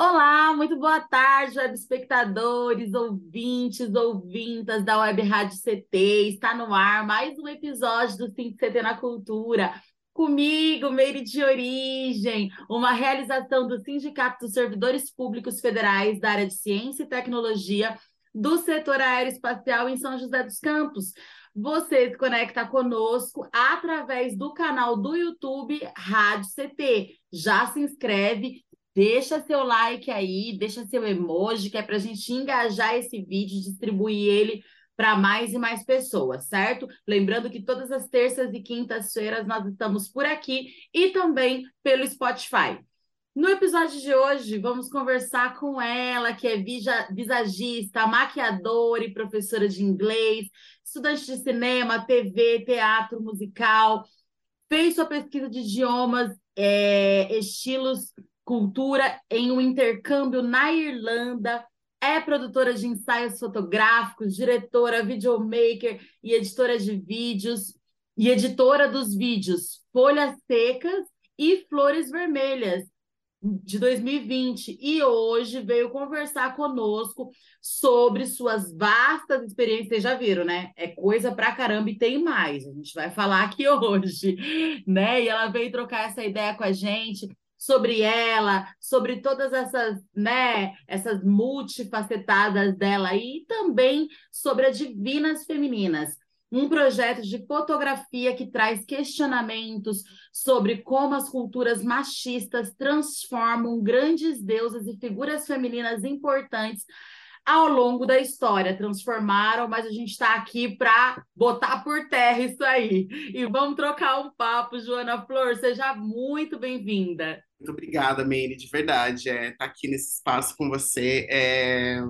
Olá, muito boa tarde, web espectadores, ouvintes, ouvintas da Web Rádio CT. Está no ar mais um episódio do Sim CT na Cultura. Comigo, Meire de Origem, uma realização do Sindicato dos Servidores Públicos Federais da área de Ciência e Tecnologia do setor aeroespacial em São José dos Campos. Você se conecta conosco através do canal do YouTube Rádio CT. Já se inscreve, Deixa seu like aí, deixa seu emoji, que é para a gente engajar esse vídeo, distribuir ele para mais e mais pessoas, certo? Lembrando que todas as terças e quintas-feiras nós estamos por aqui e também pelo Spotify. No episódio de hoje, vamos conversar com ela, que é visagista, maquiadora e professora de inglês, estudante de cinema, TV, teatro, musical, fez sua pesquisa de idiomas, é, estilos cultura em um intercâmbio na Irlanda. É produtora de ensaios fotográficos, diretora, videomaker e editora de vídeos, e editora dos vídeos Folhas Secas e Flores Vermelhas, de 2020. E hoje veio conversar conosco sobre suas vastas experiências. Vocês já viram, né? É coisa pra caramba e tem mais. A gente vai falar aqui hoje, né? E ela veio trocar essa ideia com a gente sobre ela, sobre todas essas, né, essas multifacetadas dela e também sobre as Divinas Femininas, um projeto de fotografia que traz questionamentos sobre como as culturas machistas transformam grandes deusas e figuras femininas importantes ao longo da história. Transformaram, mas a gente está aqui para botar por terra isso aí. E vamos trocar um papo, Joana Flor. Seja muito bem-vinda. Muito obrigada, Meire, de verdade. É, tá aqui nesse espaço com você é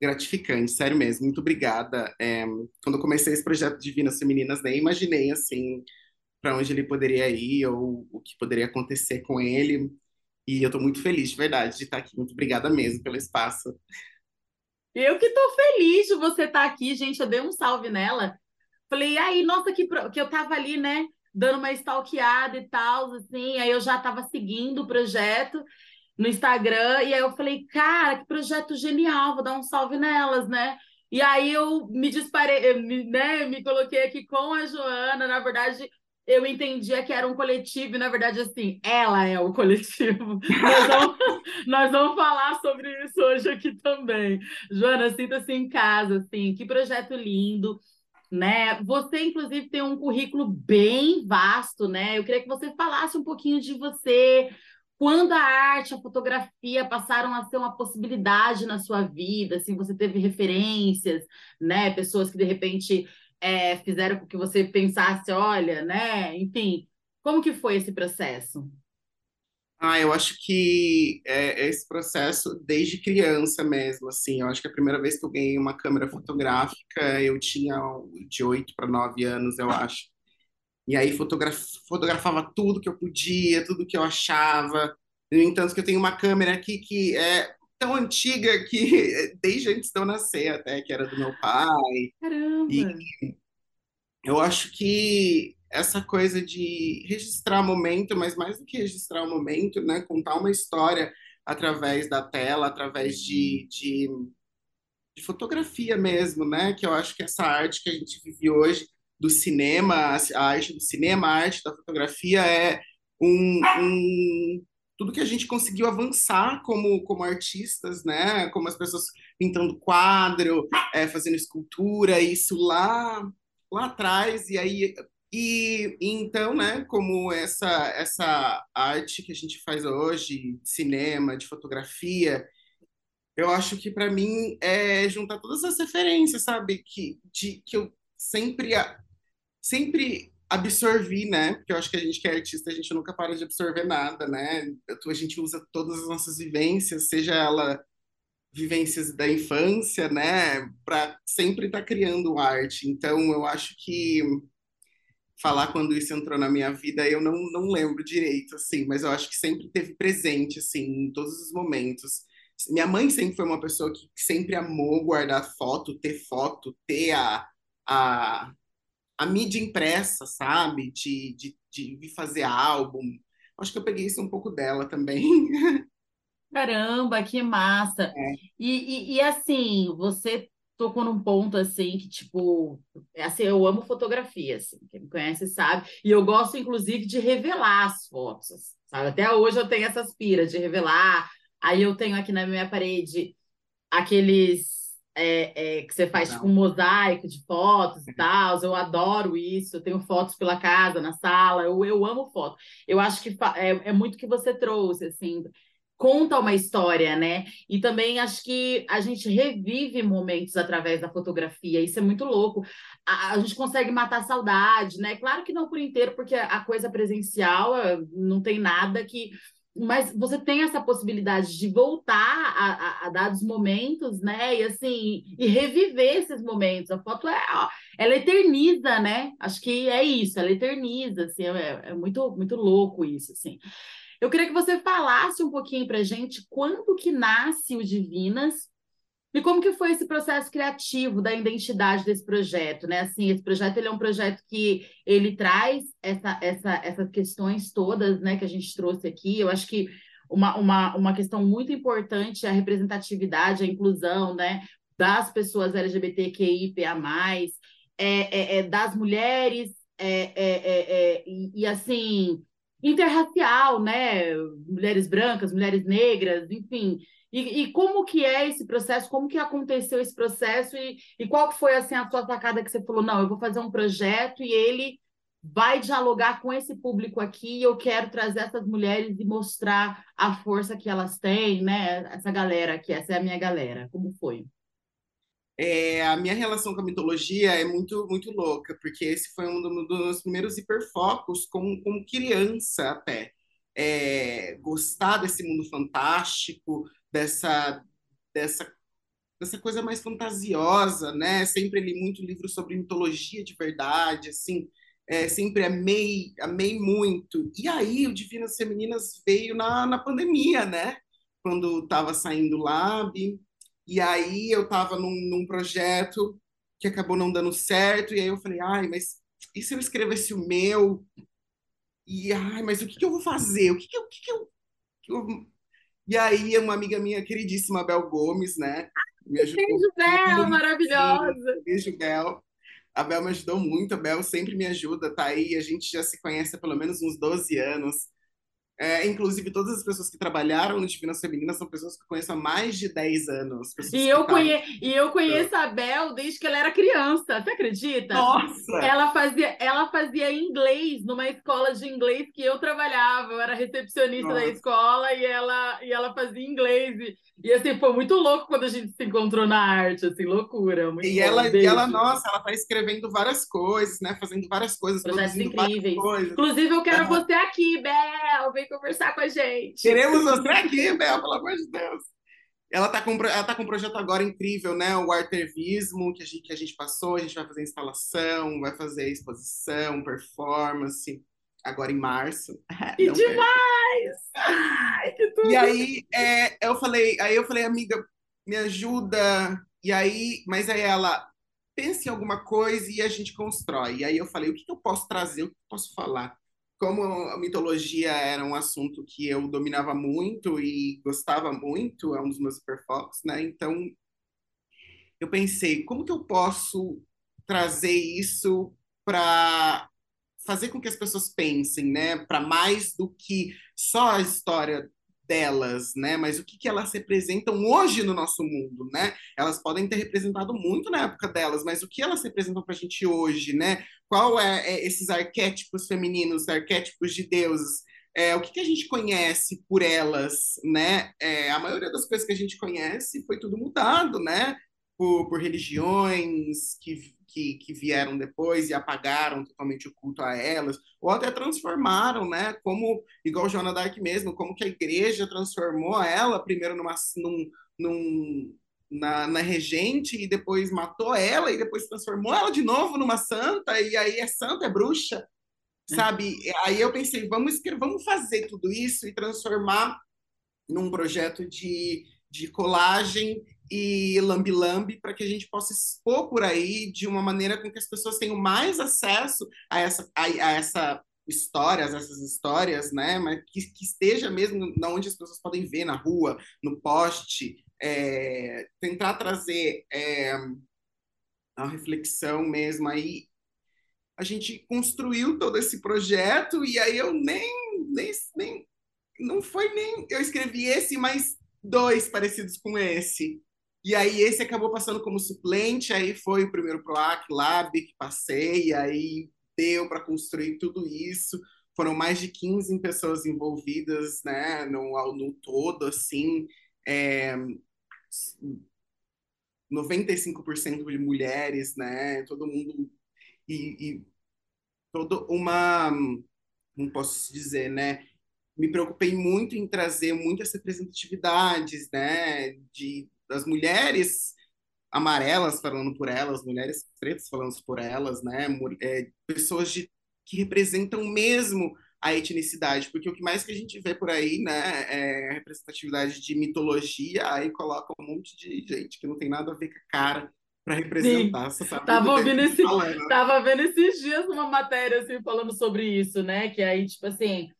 gratificante, sério mesmo. Muito obrigada. É, quando eu comecei esse projeto Divinas Femininas, nem imaginei assim para onde ele poderia ir ou o que poderia acontecer com ele. E eu estou muito feliz, de verdade, de estar aqui. Muito obrigada mesmo pelo espaço. Eu que tô feliz de você estar tá aqui, gente. Eu dei um salve nela. Falei, aí, nossa, que, pro... que eu tava ali, né, dando uma stalkeada e tal, assim. Aí eu já tava seguindo o projeto no Instagram. E aí eu falei, cara, que projeto genial, vou dar um salve nelas, né? E aí eu me disparei, me, né, me coloquei aqui com a Joana, na verdade, eu entendia que era um coletivo, e na verdade, assim, ela é o coletivo. nós, vamos, nós vamos falar sobre isso hoje aqui também. Joana, sinta-se em casa, assim, que projeto lindo. Né? Você, inclusive, tem um currículo bem vasto, né? Eu queria que você falasse um pouquinho de você, quando a arte, a fotografia passaram a ser uma possibilidade na sua vida, assim, você teve referências, né? Pessoas que de repente é, fizeram com que você pensasse, olha, né? Enfim, como que foi esse processo? Ah, eu acho que é, esse processo desde criança mesmo, assim, eu acho que a primeira vez que eu ganhei uma câmera fotográfica, eu tinha de 8 para 9 anos, eu acho. E aí fotograf fotografava tudo que eu podia, tudo que eu achava. No entanto, que eu tenho uma câmera aqui que é tão antiga que desde antes de eu nascer até, que era do meu pai. Caramba! E eu acho que essa coisa de registrar momento, mas mais do que registrar o momento, né, contar uma história através da tela, através de, de, de fotografia mesmo, né, que eu acho que essa arte que a gente vive hoje do cinema, a arte do cinema, a arte da fotografia é um, um tudo que a gente conseguiu avançar como, como artistas, né? Como as pessoas pintando quadro, é, fazendo escultura, isso lá lá atrás e aí e, então, né? Como essa essa arte que a gente faz hoje, de cinema, de fotografia, eu acho que para mim é juntar todas as referências, sabe? Que de que eu sempre sempre absorvi, né? Porque eu acho que a gente que é artista, a gente nunca para de absorver nada, né? A gente usa todas as nossas vivências, seja ela vivências da infância, né, para sempre estar tá criando arte. Então, eu acho que falar quando isso entrou na minha vida, eu não, não lembro direito, assim, mas eu acho que sempre teve presente, assim, em todos os momentos. Minha mãe sempre foi uma pessoa que sempre amou guardar foto, ter foto, ter a, a, a mídia impressa, sabe? De, de, de fazer álbum. Acho que eu peguei isso um pouco dela também. Caramba, que massa! É. E, e, e, assim, você tocou num ponto assim que, tipo, é assim, eu amo fotografia, assim, quem me conhece sabe, e eu gosto, inclusive, de revelar as fotos, sabe? Até hoje eu tenho essas piras de revelar. Aí eu tenho aqui na minha parede aqueles é, é, que você faz tipo um mosaico de fotos e tal. Eu adoro isso. Eu tenho fotos pela casa, na sala. Eu, eu amo foto. Eu acho que é, é muito que você trouxe, assim conta uma história, né? E também acho que a gente revive momentos através da fotografia, isso é muito louco. A, a, gente consegue matar a saudade, né? Claro que não por inteiro, porque a coisa presencial eh, não tem nada que. Mas você tem essa possibilidade de voltar a, a, a dados momentos, né? E assim, e reviver esses momentos. A foto é, ó, ela eterniza, né? Acho que é isso, ela eterniza, assim, é, é muito, muito louco isso, assim. Eu queria que você falasse um pouquinho para gente quando que nasce o Divinas e como que foi esse processo criativo da identidade desse projeto, né? Assim, esse projeto ele é um projeto que ele traz essa, essa, essas questões todas, né, que a gente trouxe aqui. Eu acho que uma, uma, uma questão muito importante é a representatividade, a inclusão, né, das pessoas LGBTQIPA+, é, é, é das mulheres, é, é, é, é e, e assim interracial, né? Mulheres brancas, mulheres negras, enfim. E, e, como que é esse processo? Como que aconteceu esse processo? E, e qual foi assim a sua sacada que você falou? Não, eu vou fazer um projeto e ele vai dialogar com esse público aqui. Eu quero trazer essas mulheres e mostrar a força que elas têm, né? Essa galera aqui, essa é a minha galera. Como foi? É, a minha relação com a mitologia é muito muito louca, porque esse foi um dos meus primeiros hiperfocos como, como criança até. É, gostar desse mundo fantástico, dessa, dessa, dessa coisa mais fantasiosa, né? Sempre li muito livro sobre mitologia de verdade, assim, é, sempre amei, amei muito. E aí o Divinas Femininas veio na, na pandemia, né? Quando estava saindo o Lab, e aí eu estava num, num, projeto que acabou não dando certo, e aí eu falei, ai, mas e se eu escrevesse o meu? E, ai, mas o que, que eu vou fazer? O que, que, eu, que, que, eu, que eu... E aí uma amiga minha queridíssima, Bel Gomes, né? Me ajudou Beijo, Bel, maravilhosa! Beijo, Bel. A Bel me ajudou muito, a Bel sempre me ajuda, tá aí, a gente já se conhece há pelo menos uns 12 anos. É, inclusive, todas as pessoas que trabalharam no Divinas Femininas são pessoas que eu conheço há mais de 10 anos. E eu, conhe... e eu conheço a Bel desde que ela era criança, você acredita? Nossa! Ela fazia, ela fazia inglês numa escola de inglês que eu trabalhava. Eu era recepcionista Nossa. da escola e ela, e ela fazia inglês. E, e assim, foi muito louco quando a gente se encontrou na arte, assim, loucura. e bom, ela, e ela, nossa, ela tá escrevendo várias coisas, né? Fazendo várias coisas, Projetos incríveis. Inclusive, eu quero você aqui, Bel, vem conversar com a gente. Queremos você aqui, Bel, pelo amor de Deus. Ela tá com, ela tá com um projeto agora incrível, né? O artevismo que a gente, que a gente passou, a gente vai fazer instalação, vai fazer exposição, performance agora em março. Que Não demais! Ai, que tudo! E aí é, eu falei, aí eu falei, amiga, me ajuda. E aí, mas aí ela pensa em alguma coisa e a gente constrói. E aí eu falei, o que, que eu posso trazer, o que eu posso falar? Como a mitologia era um assunto que eu dominava muito e gostava muito, é um dos meus superfocos, né? Então eu pensei, como que eu posso trazer isso para fazer com que as pessoas pensem, né, para mais do que só a história delas, né, mas o que, que elas representam hoje no nosso mundo, né? Elas podem ter representado muito na época delas, mas o que elas representam para a gente hoje, né? Qual é, é, esses arquétipos femininos, arquétipos de deuses? É, o que, que, a gente conhece por elas, né? É, a maioria das coisas que a gente conhece foi tudo mudado, né? Por, por religiões que, que, que, vieram depois e apagaram totalmente o culto a elas, ou até transformaram, né? Como, igual Joana Dark mesmo, como que a igreja transformou ela primeiro numa, num, num, na, na regente e depois matou ela e depois transformou ela de novo numa santa e aí é santa, é bruxa, sabe? Aí eu pensei, vamos, vamos fazer tudo isso e transformar num projeto de, de colagem e lambi-lambi para que a gente possa expor por aí de uma maneira com que as pessoas tenham mais acesso a essa, a, a essa histórias, essas histórias, né? Mas que, que esteja mesmo onde as pessoas podem ver na rua, no poste, é, tentar trazer é, a reflexão mesmo aí. A gente construiu todo esse projeto e aí eu nem, nem, nem não foi nem eu escrevi esse, mas dois parecidos com esse. E aí esse acabou passando como suplente, aí foi o primeiro PROAC Lab que passei, aí deu para construir tudo isso. Foram mais de 15 pessoas envolvidas, né, no, no todo, assim. É, 95% de mulheres, né? Todo mundo e, e toda uma, não posso dizer, né? Me preocupei muito em trazer muitas representatividades, né? De das mulheres amarelas falando por elas, mulheres pretas falando por elas, né? É, pessoas de, que representam mesmo a etnicidade, porque o que mais que a gente vê por aí, né, é representatividade de mitologia, aí coloca um monte de gente que não tem nada a ver com a cara para representar. Sim. Tava ouvindo esse, tava vendo esses dias uma matéria assim falando sobre isso, né, que aí tipo assim,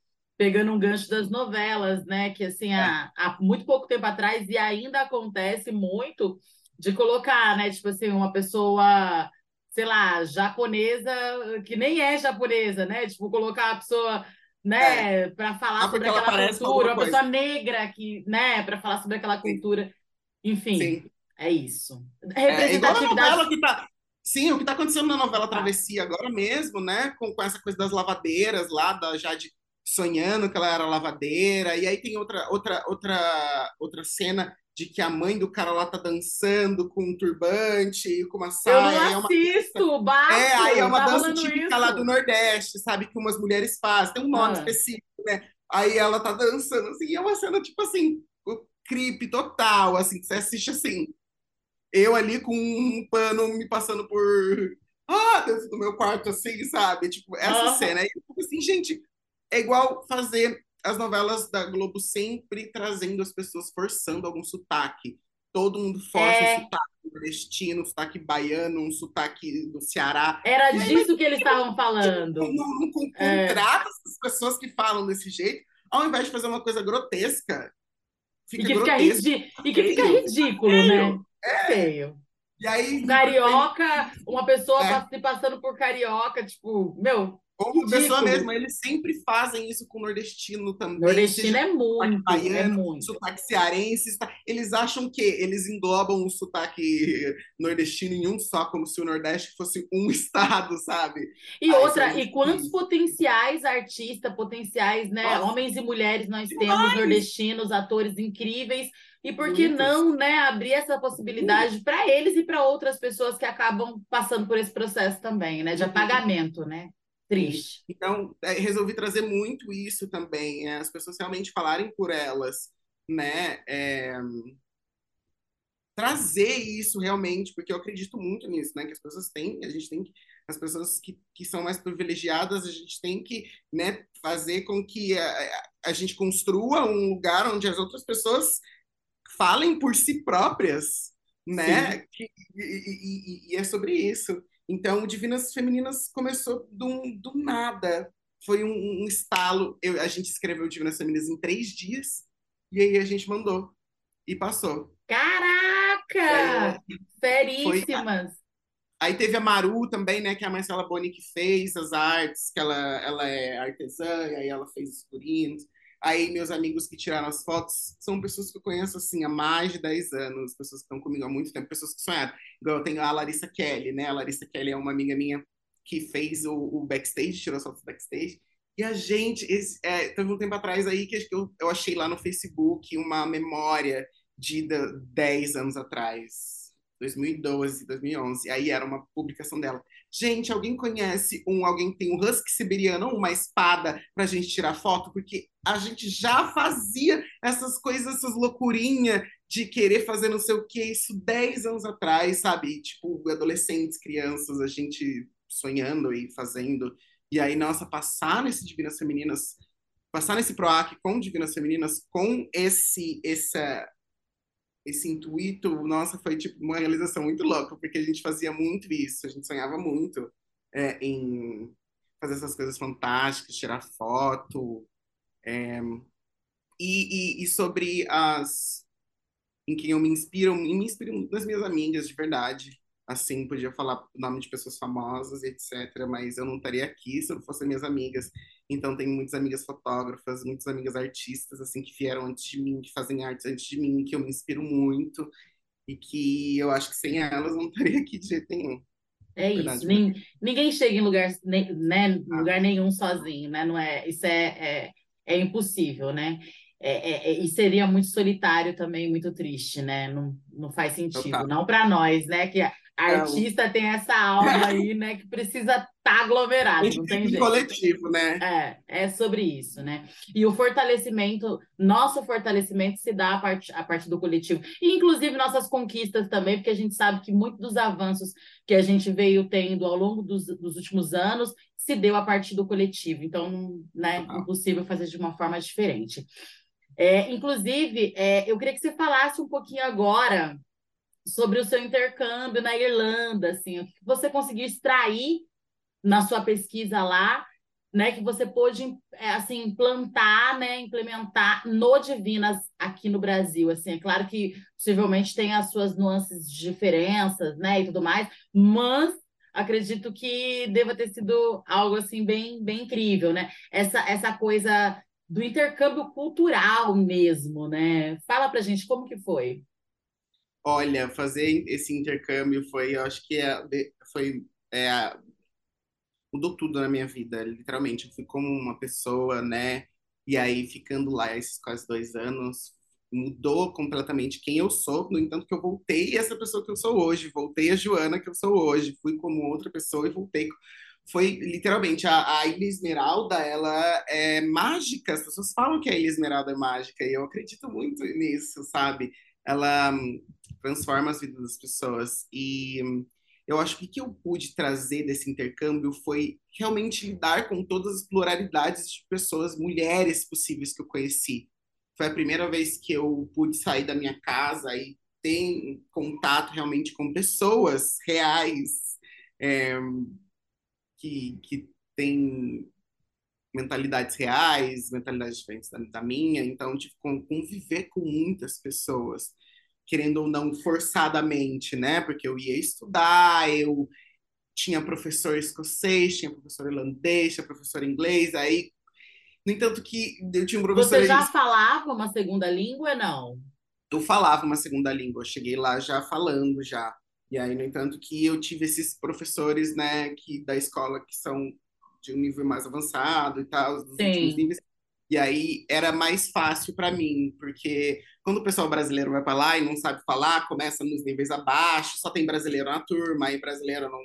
pegando um gancho das novelas, né, que assim, é. há, há muito pouco tempo atrás e ainda acontece muito de colocar, né, tipo assim, uma pessoa sei lá, japonesa, que nem é japonesa, né? Tipo, colocar a pessoa, né, é. para falar ah, sobre aquela cultura, uma pessoa negra que, né, para falar sobre aquela cultura. Sim. Enfim, Sim. é isso. Representatividade. É, igual a que tá... Sim, o que está acontecendo na novela tá. Travessia agora mesmo, né? Com, com essa coisa das lavadeiras lá, da Jade sonhando que ela era lavadeira, e aí tem outra outra outra outra cena de que a mãe do cara lá tá dançando com um turbante, com uma saia. Eu não assisto, é uma... Bato, é, aí é uma dança típica isso. lá do Nordeste, sabe? Que umas mulheres fazem, tem um nome ah. específico, né? Aí ela tá dançando, assim, é uma cena, tipo assim, o creep total, assim, você assiste assim, eu ali com um pano me passando por... Ah, dentro do meu quarto, assim, sabe? Tipo, essa ah. cena. Aí, assim, gente, é igual fazer as novelas da Globo sempre trazendo as pessoas forçando algum sotaque. Todo mundo força é... um sotaque nordestino, um sotaque baiano, um sotaque do Ceará. Era disso que eles estavam falando. Não, não, não contrata é. essas pessoas que falam desse jeito, ao invés de fazer uma coisa grotesca. Fica e que grotesco, fica, e que fica ridículo, é né? É. Feio. E aí, carioca, uma pessoa é. passando por carioca, tipo, meu, como pessoa mesmo, eles sempre fazem isso com o nordestino também. Nordestino é muito, baiano, é muito. Sotaque cearense. Eles acham que eles englobam o sotaque nordestino em um só, como se o Nordeste fosse um estado, sabe? E outra, e quantos potenciais artistas, potenciais, né, Nossa. homens e mulheres nós Demais. temos nordestinos, atores incríveis, e por que não, né, abrir essa possibilidade para eles e para outras pessoas que acabam passando por esse processo também, né, de apagamento, né? Triste. Então, é, resolvi trazer muito isso também, é, as pessoas realmente falarem por elas, né? É, trazer isso realmente, porque eu acredito muito nisso, né? Que as pessoas têm, a gente tem que, as pessoas que, que são mais privilegiadas, a gente tem que, né, fazer com que a, a gente construa um lugar onde as outras pessoas falem por si próprias, né? Que, e, e, e, é sobre isso. Então, Divinas Femininas começou do, do nada. Foi um, um estalo. Eu, a gente escreveu Divinas Femininas em três dias e aí a gente mandou e passou. Caraca! Seríssimas! Foi, aí teve a Maru também, né? Que é a Marcela Boni que fez as artes, que ela, ela é artesã, e aí ela fez os figurinos. Aí, meus amigos que tiraram as fotos são pessoas que eu conheço assim há mais de 10 anos, pessoas que estão comigo há muito tempo, pessoas que sonharam. Igual eu tenho a Larissa Kelly, né? A Larissa Kelly é uma amiga minha que fez o, o backstage, tirou as fotos backstage. E a gente, esse, é, teve um tempo atrás aí que eu, eu achei lá no Facebook uma memória de 10 anos atrás. 2012, 2011. Aí era uma publicação dela. Gente, alguém conhece um, alguém tem um husky siberiano ou uma espada pra gente tirar foto? Porque a gente já fazia essas coisas, essas loucurinhas de querer fazer não sei o que, isso 10 anos atrás, sabe? Tipo, adolescentes, crianças, a gente sonhando e fazendo. E aí, nossa, passar nesse Divinas Femininas, passar nesse PROAC com Divinas Femininas, com esse, essa, esse intuito, nossa, foi tipo uma realização muito louca, porque a gente fazia muito isso, a gente sonhava muito é, em fazer essas coisas fantásticas, tirar foto. É, e, e, e, sobre as. em quem eu me inspiro, me inspiro nas minhas amigas, de verdade assim, podia falar o nome de pessoas famosas, etc., mas eu não estaria aqui se não fossem minhas amigas. Então, tenho muitas amigas fotógrafas, muitas amigas artistas, assim, que vieram antes de mim, que fazem artes antes de mim, que eu me inspiro muito e que eu acho que sem elas não estaria aqui de jeito nenhum. É isso, Nem, ninguém chega em lugar, né, ah. lugar nenhum sozinho, né? Não é, isso é, é, é impossível, né? É, é, é, e seria muito solitário também, muito triste, né? Não, não faz sentido. Total. Não para nós, né? Que artista tem essa alma aí, né, que precisa estar tá aglomerado, não tem jeito. coletivo, né? É, é sobre isso, né? E o fortalecimento, nosso fortalecimento se dá a partir, a do coletivo. E, inclusive, nossas conquistas também, porque a gente sabe que muitos dos avanços que a gente veio tendo ao longo dos, dos últimos anos se deu a partir do coletivo. Então, né, ah. impossível fazer de uma forma diferente. É, inclusive, é, eu queria que você falasse um pouquinho agora sobre o seu intercâmbio na Irlanda, assim, o que você conseguiu extrair na sua pesquisa lá, né, que você pôde é, assim implantar, né, implementar no Divinas aqui no Brasil, assim, é claro que possivelmente tem as suas nuances de diferenças, né, e tudo mais, mas acredito que deva ter sido algo assim bem bem incrível, né? Essa essa coisa do intercâmbio cultural mesmo, né? Fala pra gente como que foi. Olha, fazer esse intercâmbio foi, eu acho que é, foi é, mudou tudo na minha vida, literalmente. Eu fui como uma pessoa, né? E aí, ficando lá esses quase dois anos, mudou completamente quem eu sou. No entanto, que eu voltei essa pessoa que eu sou hoje, voltei a Joana que eu sou hoje, fui como outra pessoa e voltei. Foi literalmente a, a Ilha Esmeralda, ela é mágica. As pessoas falam que a Ilha Esmeralda é mágica e eu acredito muito nisso, sabe? Ela transforma as vidas das pessoas. E eu acho que o que eu pude trazer desse intercâmbio foi realmente lidar com todas as pluralidades de pessoas, mulheres possíveis que eu conheci. Foi a primeira vez que eu pude sair da minha casa e ter contato realmente com pessoas reais é, que, que têm mentalidades reais, mentalidades diferentes da, da minha. Então, tive que conviver com muitas pessoas querendo ou não, forçadamente, né? Porque eu ia estudar, eu tinha professor escocês, tinha professor irlandês, tinha professor inglês, aí. No entanto, que eu tinha um professor. Você já falava uma segunda língua, não? Eu falava uma segunda língua, eu cheguei lá já falando já. E aí, no entanto, que eu tive esses professores, né, que da escola que são de um nível mais avançado e tal, dos Sim. últimos níveis. E aí era mais fácil para mim, porque quando o pessoal brasileiro vai para lá e não sabe falar, começa nos níveis abaixo, só tem brasileiro na turma, aí brasileiro não.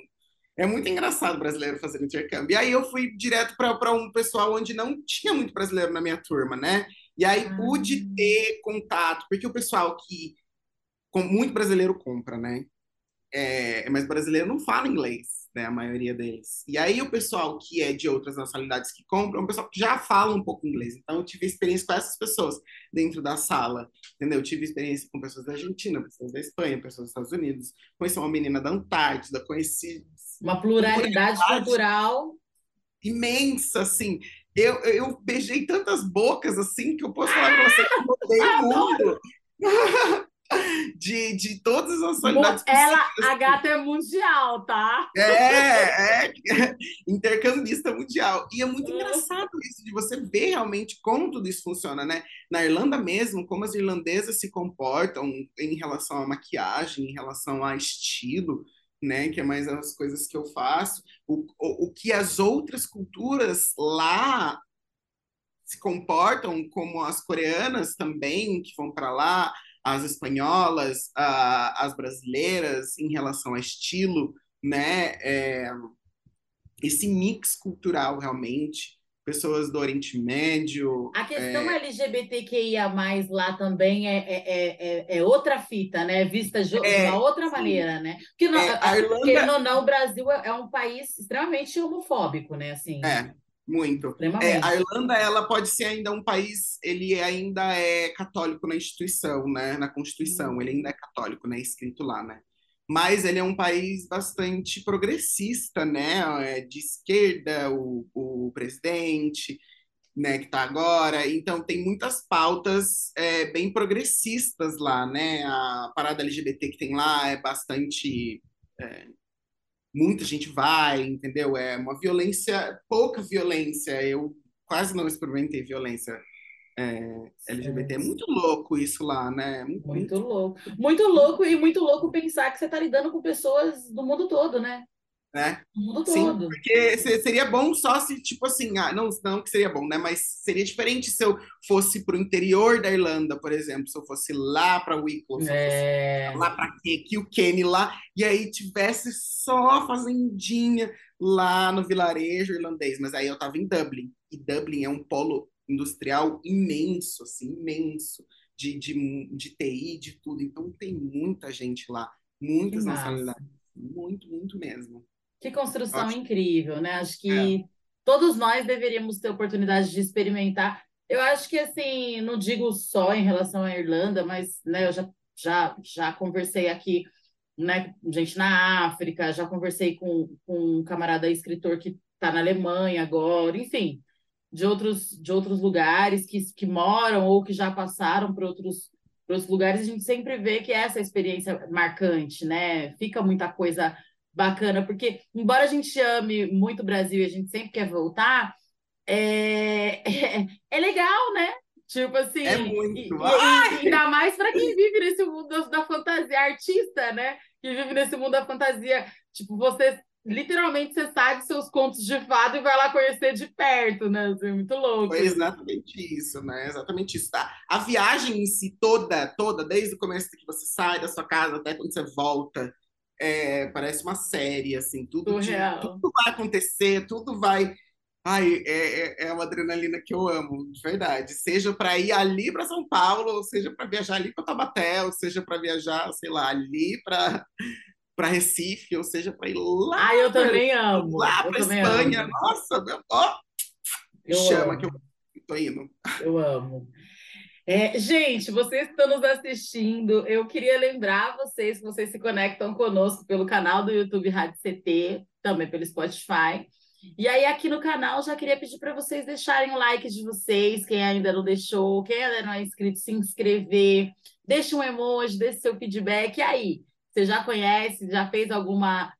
É muito engraçado brasileiro fazendo intercâmbio. E aí eu fui direto para um pessoal onde não tinha muito brasileiro na minha turma, né? E aí ah. pude ter contato, porque o pessoal que com muito brasileiro compra, né? É, mas brasileiro não fala inglês né, a maioria deles. E aí o pessoal que é de outras nacionalidades que compram, é um pessoal que já fala um pouco inglês. Então eu tive experiência com essas pessoas dentro da sala, entendeu? Eu tive experiência com pessoas da Argentina, pessoas da Espanha, pessoas dos Estados Unidos. Conheci uma menina da Antártida, conheci... Uma pluralidade, pluralidade cultural... Imensa, assim. Eu, eu beijei tantas bocas, assim, que eu posso falar para você que eu mudei o mundo. de, de todas as nacionalidades Ela, a gata é mundial, tá? É, é, intercambista mundial. E é muito engraçado isso, de você ver realmente como tudo isso funciona, né? Na Irlanda mesmo, como as irlandesas se comportam em relação à maquiagem, em relação a estilo, né? Que é mais as coisas que eu faço. O, o, o que as outras culturas lá se comportam, como as coreanas também, que vão para lá, as espanholas, as brasileiras em relação a estilo, né? É, esse mix cultural realmente, pessoas do Oriente Médio. A questão é... LGBTQIA lá também é, é, é, é, outra fita, né? Vista de uma outra sim. maneira, né? Porque, não, a Irlanda... porque não, não, o Brasil é um país extremamente homofóbico, né? Assim, é. Muito. É, a Irlanda, ela pode ser ainda um país, ele ainda é católico na instituição, né? Na Constituição, uhum. ele ainda é católico, né? Escrito lá, né? Mas ele é um país bastante progressista, né? É de esquerda, o, o presidente, né? Que está agora. Então, tem muitas pautas é, bem progressistas lá, né? A parada LGBT que tem lá é bastante... É, muita gente vai, entendeu? É uma violência, pouca violência. Eu quase não experimentei violência é, LGBT. É muito louco isso lá, né? Muito, muito louco. Muito louco e muito louco pensar que você está lidando com pessoas do mundo todo, né? Né? Sim, porque seria bom só se, tipo assim, ah, não, não que seria bom, né? Mas seria diferente se eu fosse para o interior da Irlanda, por exemplo, se eu fosse lá para Wicklow, se é... eu fosse lá para que o Kenny lá, e aí tivesse só fazendinha lá no vilarejo irlandês, mas aí eu tava em Dublin, e Dublin é um polo industrial imenso, assim, imenso, de, de, de TI, de tudo, então tem muita gente lá, muitas nacionalidades, muito, muito mesmo. Que construção incrível, né? Acho que é. todos nós deveríamos ter oportunidade de experimentar. Eu acho que, assim, não digo só em relação à Irlanda, mas né, eu já, já, já conversei aqui, né, gente na África, já conversei com, com um camarada escritor que está na Alemanha agora, enfim, de outros, de outros lugares que, que moram ou que já passaram por outros, outros lugares, a gente sempre vê que é essa experiência marcante, né? Fica muita coisa bacana, porque embora a gente ame muito o Brasil e a gente sempre quer voltar, é, é, é legal, né? Tipo assim, é muito. E, e, ainda mais para quem vive nesse mundo da, da, fantasia, artista, né? Que vive nesse mundo da fantasia. Tipo, você literalmente você sai de seus contos de fado e vai lá conhecer de perto, né? Assim, muito louco. Foi exatamente isso, né? Exatamente isso. Tá? A viagem em si toda, toda, desde o começo que você sai da sua casa até quando você volta, é, parece uma série, assim, tudo, de, tudo vai acontecer, tudo vai. Ai, é, é, é uma adrenalina que eu amo, de verdade. Seja para ir ali para São Paulo, ou seja para viajar ali para Tabaté, ou seja para viajar, sei lá, ali para para Recife, ou seja para ir lá. Ah, eu também amo. Lá para Espanha. Amo. Nossa, meu, ó, eu chama amo. que eu tô indo. Eu amo. É, gente, vocês estão nos assistindo, eu queria lembrar vocês que vocês se conectam conosco pelo canal do YouTube Rádio CT, também pelo Spotify. E aí, aqui no canal, já queria pedir para vocês deixarem o like de vocês, quem ainda não deixou, quem ainda não é inscrito, se inscrever, deixe um emoji, deixe seu feedback. E aí, você já conhece, já fez alguma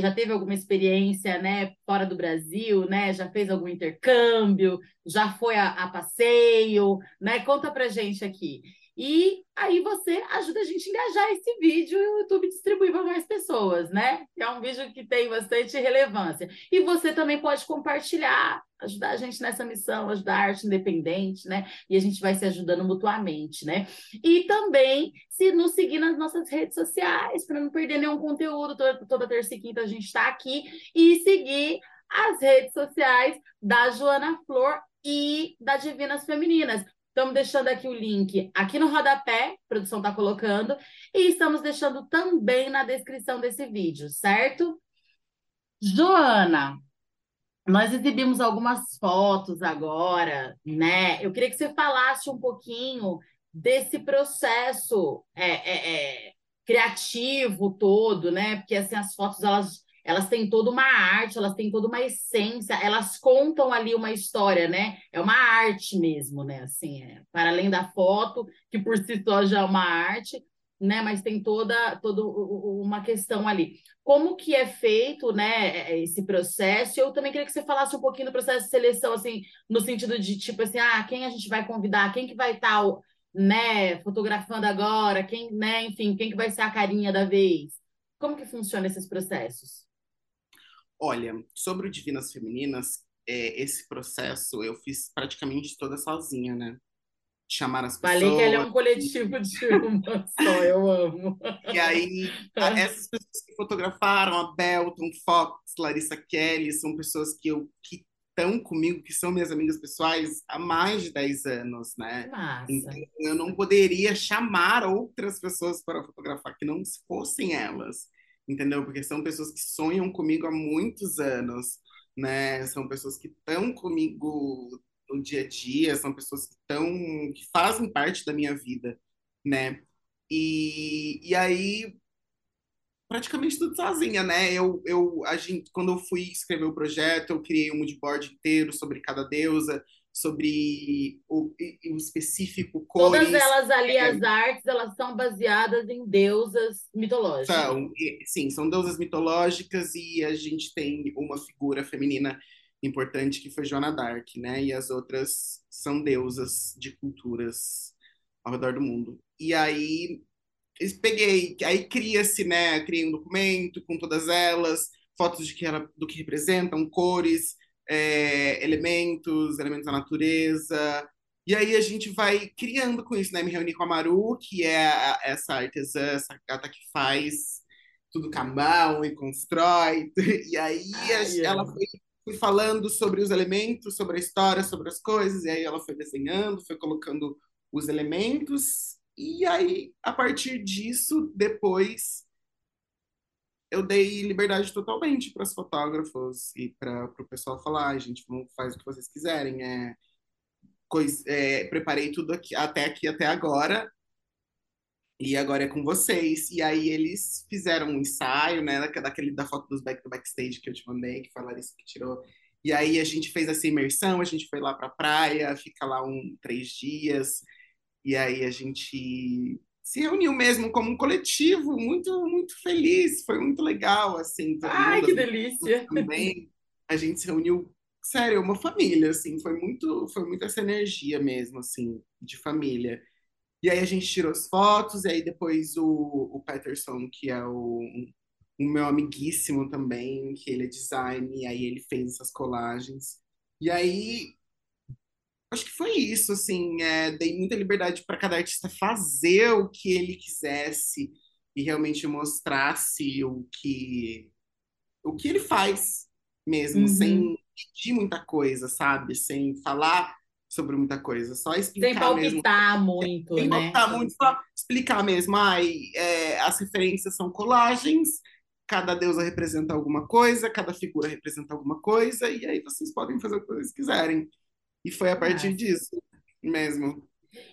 já teve alguma experiência, né, fora do Brasil, né? Já fez algum intercâmbio, já foi a, a passeio, né? Conta pra gente aqui. E aí você ajuda a gente a engajar esse vídeo e o YouTube distribuir para mais pessoas, né? É um vídeo que tem bastante relevância. E você também pode compartilhar, ajudar a gente nessa missão, ajudar a arte independente, né? E a gente vai se ajudando mutuamente, né? E também se nos seguir nas nossas redes sociais, para não perder nenhum conteúdo, toda, toda terça e quinta a gente está aqui, e seguir as redes sociais da Joana Flor e da Divinas Femininas. Estamos deixando aqui o link aqui no rodapé, a produção está colocando, e estamos deixando também na descrição desse vídeo, certo? Joana, nós exibimos algumas fotos agora, né? Eu queria que você falasse um pouquinho desse processo é, é, é, criativo todo, né? Porque assim, as fotos elas elas têm toda uma arte, elas têm toda uma essência, elas contam ali uma história, né? É uma arte mesmo, né? Assim, é, para além da foto, que por si só já é uma arte, né? Mas tem toda, toda uma questão ali. Como que é feito, né, é, esse processo? Eu também queria que você falasse um pouquinho do processo de seleção, assim, no sentido de, tipo assim, ah, quem a gente vai convidar, quem que vai estar, né, fotografando agora, quem, né, enfim, quem que vai ser a carinha da vez? Como que funciona esses processos? Olha, sobre o Divinas Femininas, é, esse processo eu fiz praticamente toda sozinha, né? chamar as pessoas. Falei que ele é um coletivo de uma só, eu amo. E aí, essas pessoas que fotografaram, a Belton, Fox, Larissa Kelly, são pessoas que eu que estão comigo, que são minhas amigas pessoais há mais de 10 anos, né? Massa. Então, eu não poderia chamar outras pessoas para fotografar que não fossem elas, entendeu? Porque são pessoas que sonham comigo há muitos anos, né? São pessoas que estão comigo no dia a dia, são pessoas que estão, que fazem parte da minha vida, né? E, e aí, praticamente tudo sozinha, né? Eu, eu, a gente, quando eu fui escrever o projeto, eu criei um moodboard inteiro sobre cada deusa, sobre o, o específico cores. Todas elas ali, é, as artes, elas são baseadas em deusas mitológicas. São, sim, são deusas mitológicas e a gente tem uma figura feminina importante que foi Joana Dark, né? E as outras são deusas de culturas ao redor do mundo. E aí peguei, aí cria-se, né? Criei um documento com todas elas, fotos de que ela, do que representam, cores, é, elementos, elementos da natureza. E aí a gente vai criando com isso, né? Me reuni com a Maru, que é a, essa artesã, essa gata que faz tudo com a mão e constrói. E aí Ai, ela foi fui falando sobre os elementos, sobre a história, sobre as coisas, e aí ela foi desenhando, foi colocando os elementos, e aí, a partir disso, depois, eu dei liberdade totalmente para os fotógrafos e para o pessoal falar, ah, gente, faz o que vocês quiserem, é, coisa, é, preparei tudo aqui, até aqui, até agora, e agora é com vocês. E aí eles fizeram um ensaio, né, daquele da foto dos back do backstage que eu te mandei, que foi a Larissa que tirou. E aí a gente fez essa imersão, a gente foi lá para a praia, fica lá um três dias. E aí a gente se reuniu mesmo como um coletivo, muito muito feliz, foi muito legal assim. Ai, que delícia! Também a gente se reuniu, sério, uma família assim, foi muito foi muito essa energia mesmo assim de família. E aí a gente tirou as fotos, e aí depois o, o Peterson, que é o, o meu amiguíssimo também, que ele é design, e aí ele fez essas colagens. E aí acho que foi isso, assim, é, dei muita liberdade para cada artista fazer o que ele quisesse e realmente mostrasse o que o que ele faz mesmo, uhum. sem pedir muita coisa, sabe? Sem falar sobre muita coisa, só explicar Sem palpitar mesmo. muito, Sem né? palpitar muito, só explicar mesmo. Ai, é, as referências são colagens, cada deusa representa alguma coisa, cada figura representa alguma coisa, e aí vocês podem fazer o que vocês quiserem. E foi a partir ah. disso mesmo.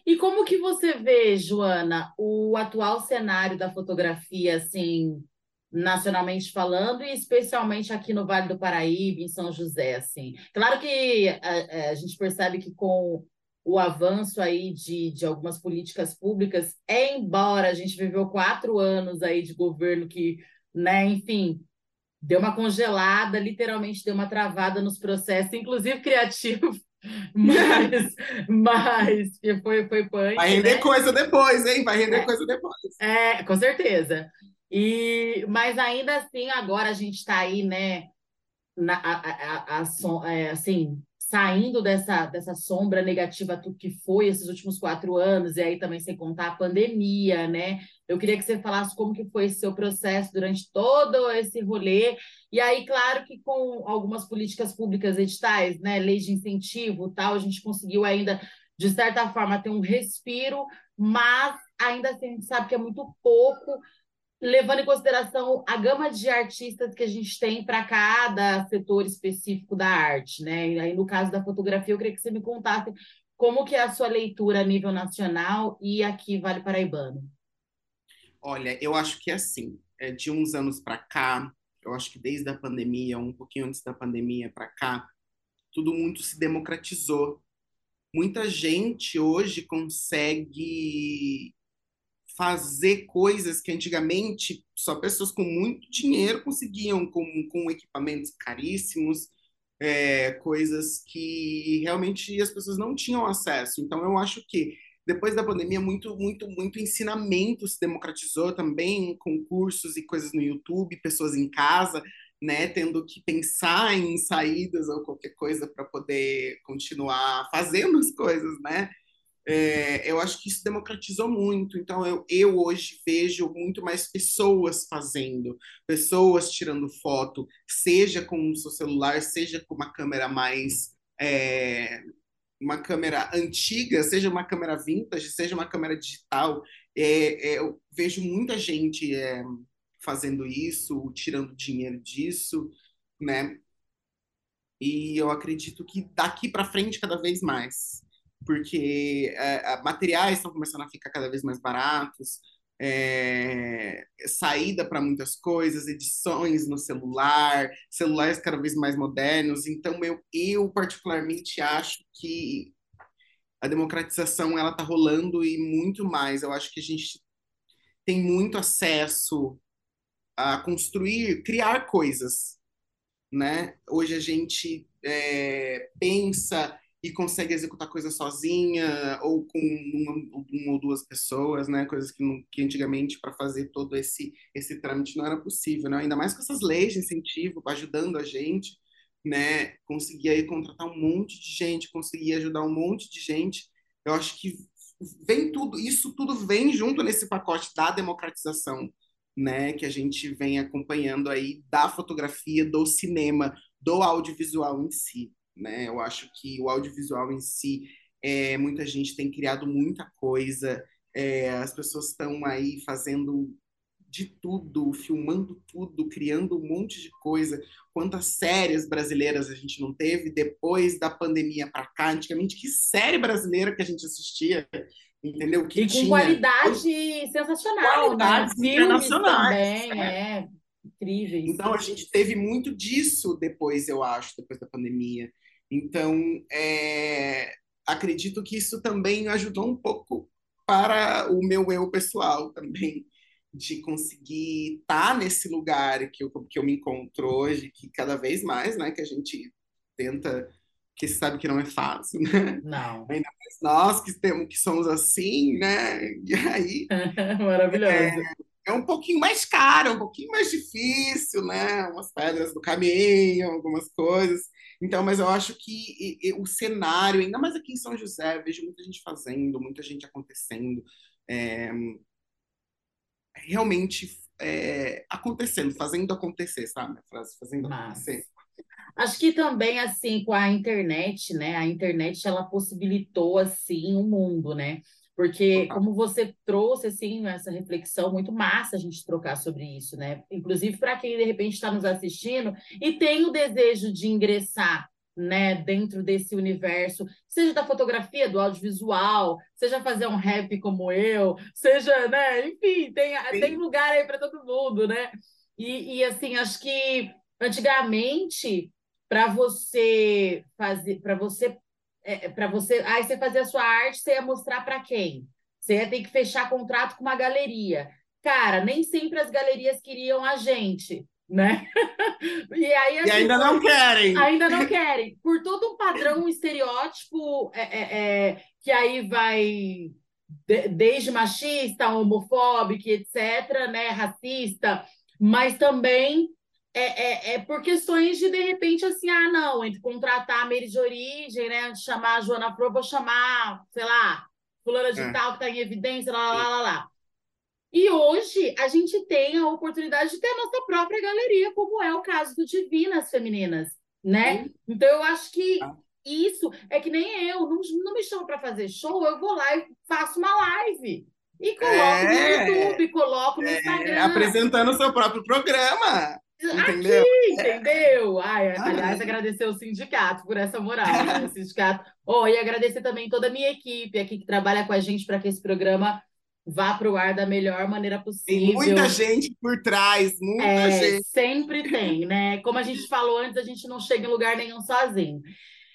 E como que você vê, Joana, o atual cenário da fotografia, assim, nacionalmente falando e especialmente aqui no Vale do Paraíba, em São José, assim. Claro que a, a gente percebe que com o avanço aí de, de algumas políticas públicas, embora a gente viveu quatro anos aí de governo que, né, enfim, deu uma congelada, literalmente deu uma travada nos processos, inclusive criativos, mas, mas foi, foi punk. Vai render né? coisa depois, hein? Vai render é, coisa depois. É, com certeza. E, mas ainda assim, agora a gente está aí, né, na, a, a, a, é, assim, saindo dessa, dessa sombra negativa que foi esses últimos quatro anos, e aí também sem contar a pandemia, né? Eu queria que você falasse como que foi esse seu processo durante todo esse rolê, e aí, claro que com algumas políticas públicas editais, né, leis de incentivo tal, a gente conseguiu ainda, de certa forma, ter um respiro, mas ainda assim a gente sabe que é muito pouco levando em consideração a gama de artistas que a gente tem para cada setor específico da arte, né? E aí, no caso da fotografia, eu queria que você me contasse como que é a sua leitura a nível nacional e aqui Vale Paraibano. Olha, eu acho que é assim, é de uns anos para cá, eu acho que desde a pandemia, um pouquinho antes da pandemia para cá, tudo muito se democratizou. Muita gente hoje consegue fazer coisas que antigamente só pessoas com muito dinheiro conseguiam, com, com equipamentos caríssimos, é, coisas que realmente as pessoas não tinham acesso. Então, eu acho que depois da pandemia, muito, muito, muito ensinamento se democratizou também, com cursos e coisas no YouTube, pessoas em casa, né, tendo que pensar em saídas ou qualquer coisa para poder continuar fazendo as coisas, né? É, eu acho que isso democratizou muito. Então, eu, eu hoje vejo muito mais pessoas fazendo, pessoas tirando foto, seja com o seu celular, seja com uma câmera mais. É, uma câmera antiga, seja uma câmera vintage, seja uma câmera digital. É, é eu vejo muita gente é, fazendo isso, tirando dinheiro disso, né? E eu acredito que daqui para frente cada vez mais porque é, materiais estão começando a ficar cada vez mais baratos, é, saída para muitas coisas, edições no celular, celulares cada vez mais modernos. Então, eu, eu particularmente acho que a democratização ela está rolando e muito mais. Eu acho que a gente tem muito acesso a construir, criar coisas, né? Hoje a gente é, pensa e consegue executar coisas sozinha ou com uma, uma, ou duas pessoas, né? Coisas que, que antigamente para fazer todo esse esse trâmite não era possível, né? Ainda mais com essas leis de incentivo ajudando a gente, né? Conseguir aí contratar um monte de gente, conseguir ajudar um monte de gente. Eu acho que vem tudo, isso tudo vem junto nesse pacote da democratização, né? Que a gente vem acompanhando aí da fotografia, do cinema, do audiovisual em si né? Eu acho que o audiovisual em si, é, muita gente tem criado muita coisa, é, as pessoas estão aí fazendo de tudo, filmando tudo, criando um monte de coisa. Quantas séries brasileiras a gente não teve depois da pandemia para cá? Antigamente, que série brasileira que a gente assistia, entendeu? Que e com tinha... qualidade sensacional, Qualidades né? internacionais. também, é. é. Incríveis. Então, a gente teve muito disso depois, eu acho, depois da pandemia. Então, é, acredito que isso também ajudou um pouco para o meu eu pessoal também, de conseguir estar nesse lugar que eu, que eu me encontro hoje, que cada vez mais, né, que a gente tenta, que sabe que não é fácil, né? Não. Ainda mais nós que temos que somos assim, né? E aí. Maravilhoso. É, é um pouquinho mais caro, um pouquinho mais difícil, né? Umas pedras do caminho, algumas coisas. Então, mas eu acho que e, e, o cenário, ainda mais aqui em São José, vejo muita gente fazendo, muita gente acontecendo, é, realmente é, acontecendo, fazendo acontecer, sabe? Fazendo acontecer. Acho que também, assim, com a internet, né? A internet, ela possibilitou, assim, o mundo, né? Porque, como você trouxe, assim, essa reflexão, muito massa a gente trocar sobre isso, né? Inclusive para quem, de repente, está nos assistindo e tem o desejo de ingressar né, dentro desse universo, seja da fotografia, do audiovisual, seja fazer um rap como eu, seja, né, enfim, tem, tem lugar aí para todo mundo, né? E, e assim, acho que antigamente, para você fazer, para você é, é para você. Aí você fazer a sua arte, você ia mostrar para quem? Você ia ter que fechar contrato com uma galeria. Cara, nem sempre as galerias queriam a gente, né? e, aí, assim, e ainda não querem. Ainda não querem. Por todo um padrão, um estereótipo é, é, é, que aí vai de, desde machista, homofóbico, etc., né? Racista, mas também é, é, é, por questões de, de repente, assim, ah, não, entre contratar a Meire de origem, né? Chamar a Joana Pro, vou chamar, sei lá, fulana de é. tal que está em evidência, lá, lá, lá, lá. E hoje a gente tem a oportunidade de ter a nossa própria galeria, como é o caso do Divinas Femininas, né? Sim. Então eu acho que ah. isso é que nem eu, não, não me chamam para fazer show, eu vou lá e faço uma live. E coloco é, no YouTube, coloco no é, Instagram. Apresentando o seu próprio programa. Entendeu? Aqui, entendeu? Ai, aliás, agradecer o sindicato por essa moral, né? O sindicato. Oh, e agradecer também toda a minha equipe aqui que trabalha com a gente para que esse programa vá para o ar da melhor maneira possível. Tem muita gente por trás, muita é, gente. Sempre tem, né? Como a gente falou antes, a gente não chega em lugar nenhum sozinho.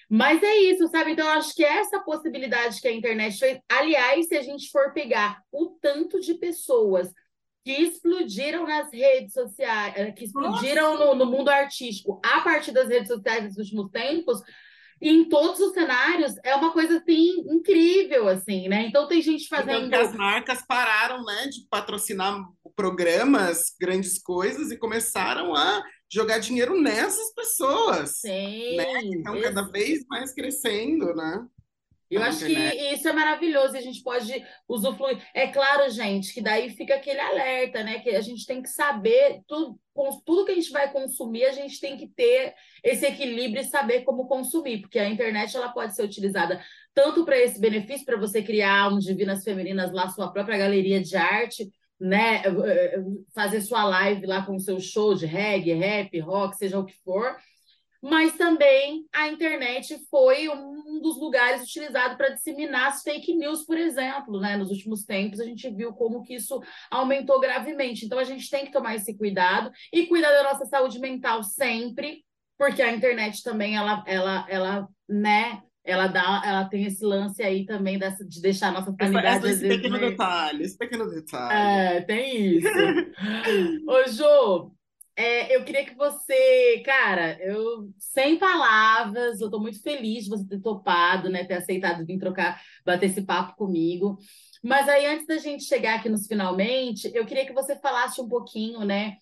Mas é isso, sabe? Então, acho que essa possibilidade que a internet fez. Aliás, se a gente for pegar o tanto de pessoas que explodiram nas redes sociais, eh, que explodiram no, no, mundo artístico a partir das redes sociais nos últimos tempos, e em todos os cenários, é uma coisa assim incrível, assim, né? Então tem gente então, fazendo. Então, as marcas pararam, né, de patrocinar programas, grandes coisas, e começaram a jogar dinheiro nessas pessoas. Sim. Né? Então, cada vez mais crescendo, né? Eu acho internet. que isso é maravilhoso, a gente pode usufruir. É claro, gente, que daí fica aquele alerta, né? Que a gente tem que saber tudo, tudo que a gente vai consumir, a gente tem que ter esse equilíbrio e saber como consumir, porque a internet ela pode ser utilizada tanto para esse benefício, para você criar um Divinas Femininas lá, sua própria galeria de arte, né? Fazer sua live lá com o seu show de reggae, rap, rock, seja o que for mas também a internet foi um dos lugares utilizados para disseminar as fake news, por exemplo, né? Nos últimos tempos a gente viu como que isso aumentou gravemente. Então a gente tem que tomar esse cuidado e cuidar da nossa saúde mental sempre, porque a internet também ela ela ela, né, ela dá, ela tem esse lance aí também dessa, de deixar a nossa sanidade. Essa, esse pequeno meio... detalhe, esse pequeno detalhe. É, tem isso. Ô, Jô, é, eu queria que você, cara, eu sem palavras, eu estou muito feliz de você ter topado, né, ter aceitado vir trocar, bater esse papo comigo. Mas aí, antes da gente chegar aqui nos finalmente, eu queria que você falasse um pouquinho, né,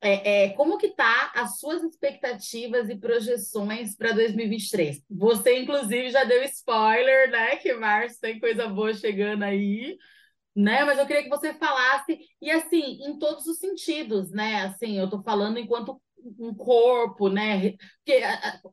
é, é, como que tá as suas expectativas e projeções para 2023? Você, inclusive, já deu spoiler, né, que março tem coisa boa chegando aí né? Mas eu queria que você falasse, e assim, em todos os sentidos, né? Assim, eu estou falando enquanto um corpo, né? Porque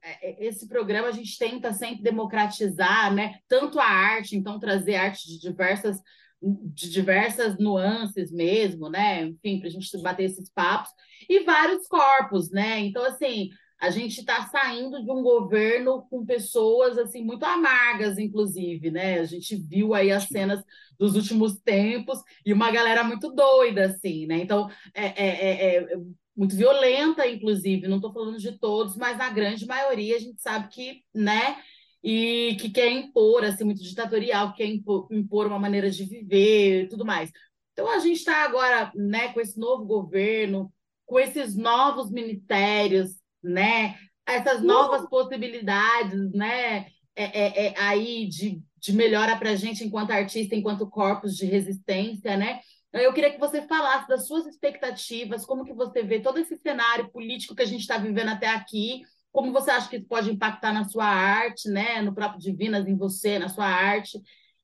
é, esse programa a gente tenta sempre democratizar, né? Tanto a arte, então trazer arte de diversas de diversas nuances mesmo, né? Enfim, para a gente bater esses papos e vários corpos, né? Então, assim, a gente está saindo de um governo com pessoas assim muito amargas, inclusive, né? A gente viu aí as cenas dos últimos tempos e uma galera muito doida, assim, né? Então, é, é, é, é muito violenta, inclusive. Não estou falando de todos, mas na grande maioria a gente sabe que, né? E que quer impor, assim, muito ditatorial, quer impor, impor uma maneira de viver e tudo mais. Então, a gente está agora, né, com esse novo governo, com esses novos ministérios, né? Essas novas possibilidades, né? É, é, é aí de, de melhora para a gente enquanto artista, enquanto corpos de resistência, né? Eu queria que você falasse das suas expectativas, como que você vê todo esse cenário político que a gente está vivendo até aqui, como você acha que isso pode impactar na sua arte, né? No próprio Divinas, em você, na sua arte.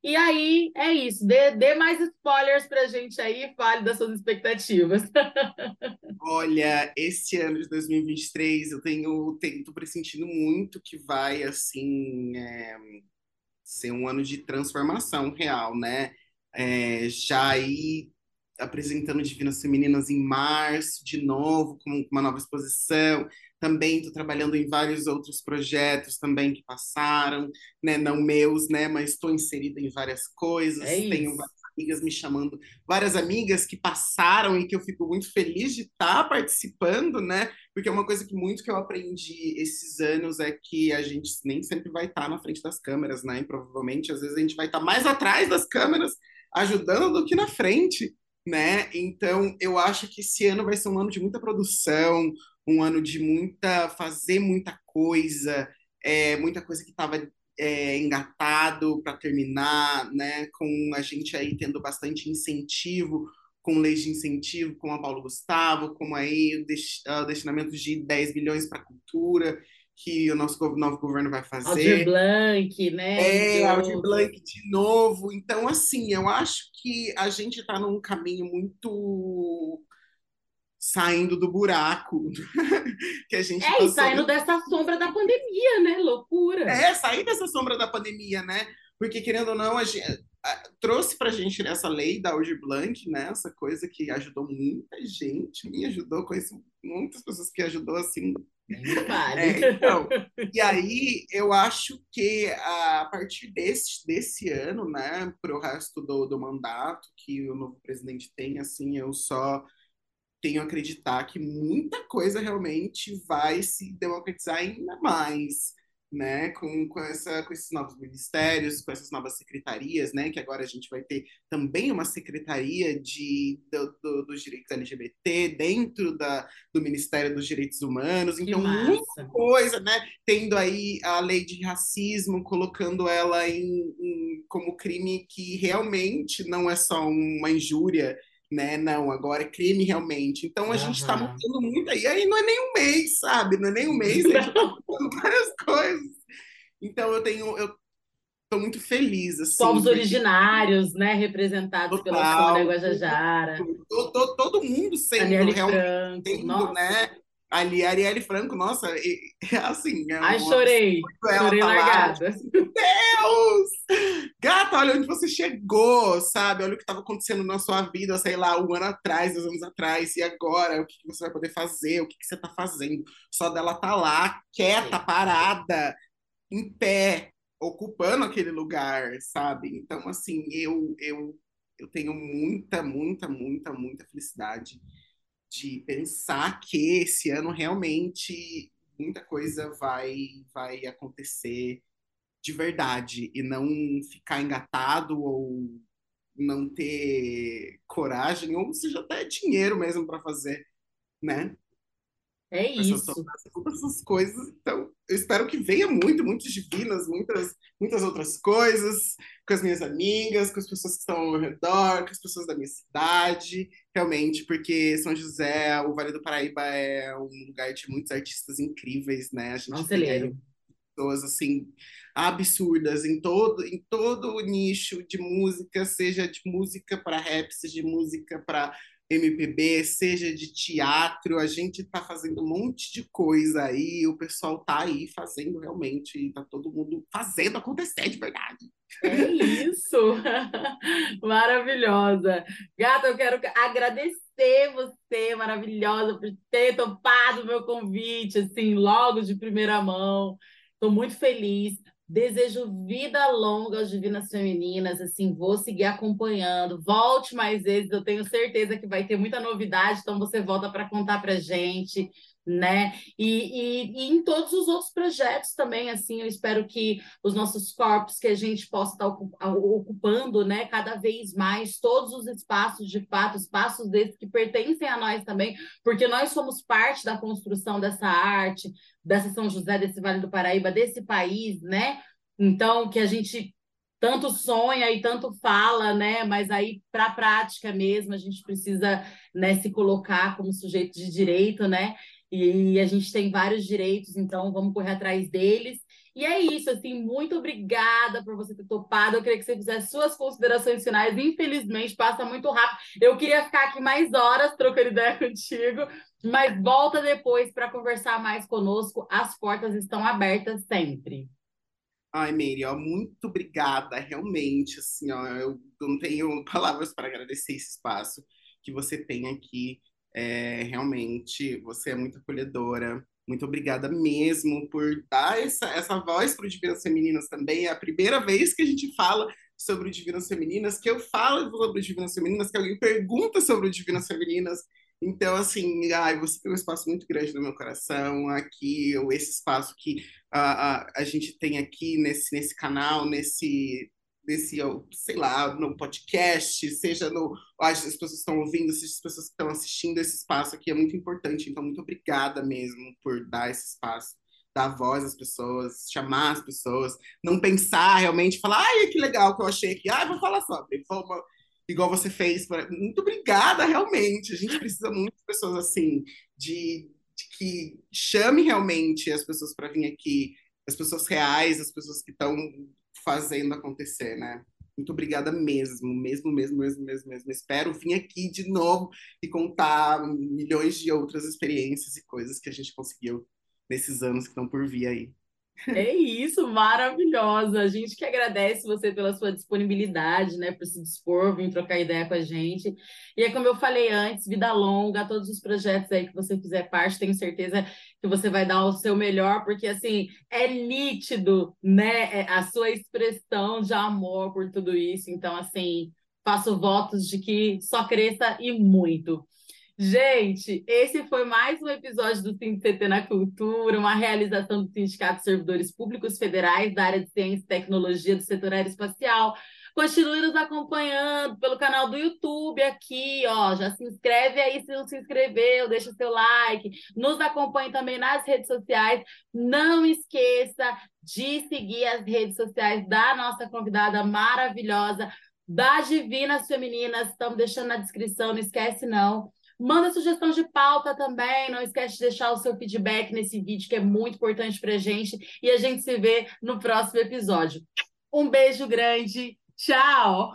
E aí, é isso. Dê, dê mais spoilers para a gente aí, fale das suas expectativas. Olha, esse ano de 2023 eu tenho, tenho tô pressentindo muito que vai, assim, é, ser um ano de transformação real, né? É, já aí apresentando Divinas Femininas em março, de novo, com uma nova exposição. Também estou trabalhando em vários outros projetos também que passaram, né? Não meus, né? Mas estou inserida em várias coisas. É Tenho várias amigas me chamando, várias amigas que passaram e que eu fico muito feliz de estar tá participando, né? Porque é uma coisa que muito que eu aprendi esses anos é que a gente nem sempre vai estar tá na frente das câmeras, né? E provavelmente às vezes a gente vai estar tá mais atrás das câmeras ajudando do que na frente né? Então, eu acho que esse ano vai ser um ano de muita produção, um ano de muita fazer muita coisa, é, muita coisa que estava é, engatado para terminar, né? Com a gente aí tendo bastante incentivo, com leis de incentivo, com a Paulo Gustavo, como aí o destinamento de 10 bilhões para cultura que o nosso novo governo vai fazer. Aldir Blanc, né? É, Aldir Blanc de novo. Então, assim, eu acho que a gente está num caminho muito saindo do buraco que a gente É, e saindo dessa sombra da pandemia, né? Loucura. É, sair dessa sombra da pandemia, né? Porque, querendo ou não, a gente, a, trouxe pra gente essa lei da Aldir Blanc, né? Essa coisa que ajudou muita gente, me ajudou, conheço muitas pessoas que ajudou, assim. É, então, e aí eu acho que a partir desse, desse ano, né, para o resto do, do mandato que o novo presidente tem, assim, eu só tenho a acreditar que muita coisa realmente vai se democratizar ainda mais né, com, com, essa, com esses novos ministérios, com essas novas secretarias, né, que agora a gente vai ter também uma secretaria de, do, do, dos direitos LGBT dentro da, do Ministério dos Direitos Humanos, então muita coisa, né, tendo aí a lei de racismo, colocando ela em, em como crime que realmente não é só uma injúria, né? Não, agora é crime realmente. Então a uhum. gente está mudando muito aí. Aí não é nem um mês, sabe? Não é nem um mês, a gente está mudando várias coisas. Então eu tenho, eu tô muito feliz, assim. Povos porque... originários, né, representados Total, pela Sônia Guajajara. Todo, todo, mundo sendo realmente, Franco, né? Ali, Arielle Franco, nossa, e, assim. É Ai, chorei. Chorei largada. Meu Deus! Gata, olha onde você chegou, sabe? Olha o que estava acontecendo na sua vida, sei lá, um ano atrás, dois anos atrás, e agora? O que, você vai poder fazer? O que, que você está fazendo? Só dela tá lá, quieta, parada, em pé, ocupando aquele lugar, sabe? Então, assim, eu, eu, eu tenho muita, muita, muita, muita felicidade de pensar que esse ano realmente muita coisa vai vai acontecer de verdade e não ficar engatado ou não ter coragem ou seja até dinheiro mesmo para fazer, né? É isso. Todas essas coisas. Então, eu espero que venha muito, muitas divinas, muitas, muitas outras coisas, com as minhas amigas, com as pessoas que estão ao redor, com as pessoas da minha cidade, realmente, porque São José, o Vale do Paraíba é um lugar de muitos artistas incríveis, né? A gente Nossa, tem pessoas assim absurdas em todo em todo o nicho de música, seja de música para rap, seja de música para MPB, seja de teatro, a gente está fazendo um monte de coisa aí, o pessoal tá aí fazendo realmente, tá todo mundo fazendo acontecer de verdade. É isso! Maravilhosa! Gata, eu quero agradecer você, maravilhosa, por ter topado o meu convite, assim, logo de primeira mão. Estou muito feliz. Desejo vida longa às Divinas Femininas, assim, vou seguir acompanhando. Volte mais vezes, eu tenho certeza que vai ter muita novidade, então você volta para contar para gente né? E, e, e, em todos os outros projetos também, assim, eu espero que os nossos corpos, que a gente possa estar ocupando, né, cada vez mais todos os espaços de fato, espaços desses que pertencem a nós também, porque nós somos parte da construção dessa arte, dessa São José, desse Vale do Paraíba, desse país, né? Então, que a gente tanto sonha e tanto fala, né? Mas aí para a prática mesmo a gente precisa né, se colocar como sujeito de direito, né? E a gente tem vários direitos, então vamos correr atrás deles. E é isso, assim, muito obrigada por você ter topado. Eu queria que você fizesse suas considerações finais. Infelizmente, passa muito rápido. Eu queria ficar aqui mais horas trocando ideia contigo, mas volta depois para conversar mais conosco. As portas estão abertas sempre. Ai, Mary, ó, muito obrigada, realmente, assim, ó, eu não tenho palavras para agradecer esse espaço que você tem aqui é, realmente, você é muito acolhedora. Muito obrigada mesmo por dar essa, essa voz para o Divinas Femininas também. É a primeira vez que a gente fala sobre o Divinas Femininas, que eu falo sobre o Divinas Femininas, que alguém pergunta sobre o Divinas Femininas. Então, assim, ai, você tem um espaço muito grande no meu coração aqui, ou esse espaço que a, a, a gente tem aqui nesse, nesse canal, nesse, nesse, sei lá, no podcast, seja no. As pessoas estão ouvindo, seja as pessoas que estão assistindo esse espaço aqui, é muito importante. Então, muito obrigada mesmo por dar esse espaço, dar voz às pessoas, chamar as pessoas, não pensar realmente, falar, ai, que legal que eu achei aqui, ai, vou falar sobre. Igual você fez. Muito obrigada, realmente. A gente precisa muito de pessoas assim, de, de que chame realmente as pessoas para vir aqui, as pessoas reais, as pessoas que estão fazendo acontecer, né? Muito obrigada mesmo, mesmo, mesmo, mesmo, mesmo, mesmo. Espero vir aqui de novo e contar milhões de outras experiências e coisas que a gente conseguiu nesses anos que estão por vir aí. É isso, maravilhosa. A gente que agradece você pela sua disponibilidade, né, por se dispor, vir trocar ideia com a gente. E é como eu falei antes, vida longa, todos os projetos aí que você fizer parte, tenho certeza que você vai dar o seu melhor, porque assim, é nítido, né, é a sua expressão de amor por tudo isso. Então, assim, faço votos de que só cresça e muito. Gente, esse foi mais um episódio do CT na Cultura, uma realização do Sindicato de Servidores Públicos Federais da área de Ciência e Tecnologia do setor aeroespacial. Continue nos acompanhando pelo canal do YouTube aqui, ó. Já se inscreve aí se não se inscreveu, deixa seu like. Nos acompanhe também nas redes sociais. Não esqueça de seguir as redes sociais da nossa convidada maravilhosa, das Divinas Femininas. Estamos deixando na descrição, não esquece não. Manda sugestão de pauta também. Não esquece de deixar o seu feedback nesse vídeo, que é muito importante para a gente. E a gente se vê no próximo episódio. Um beijo grande. Tchau!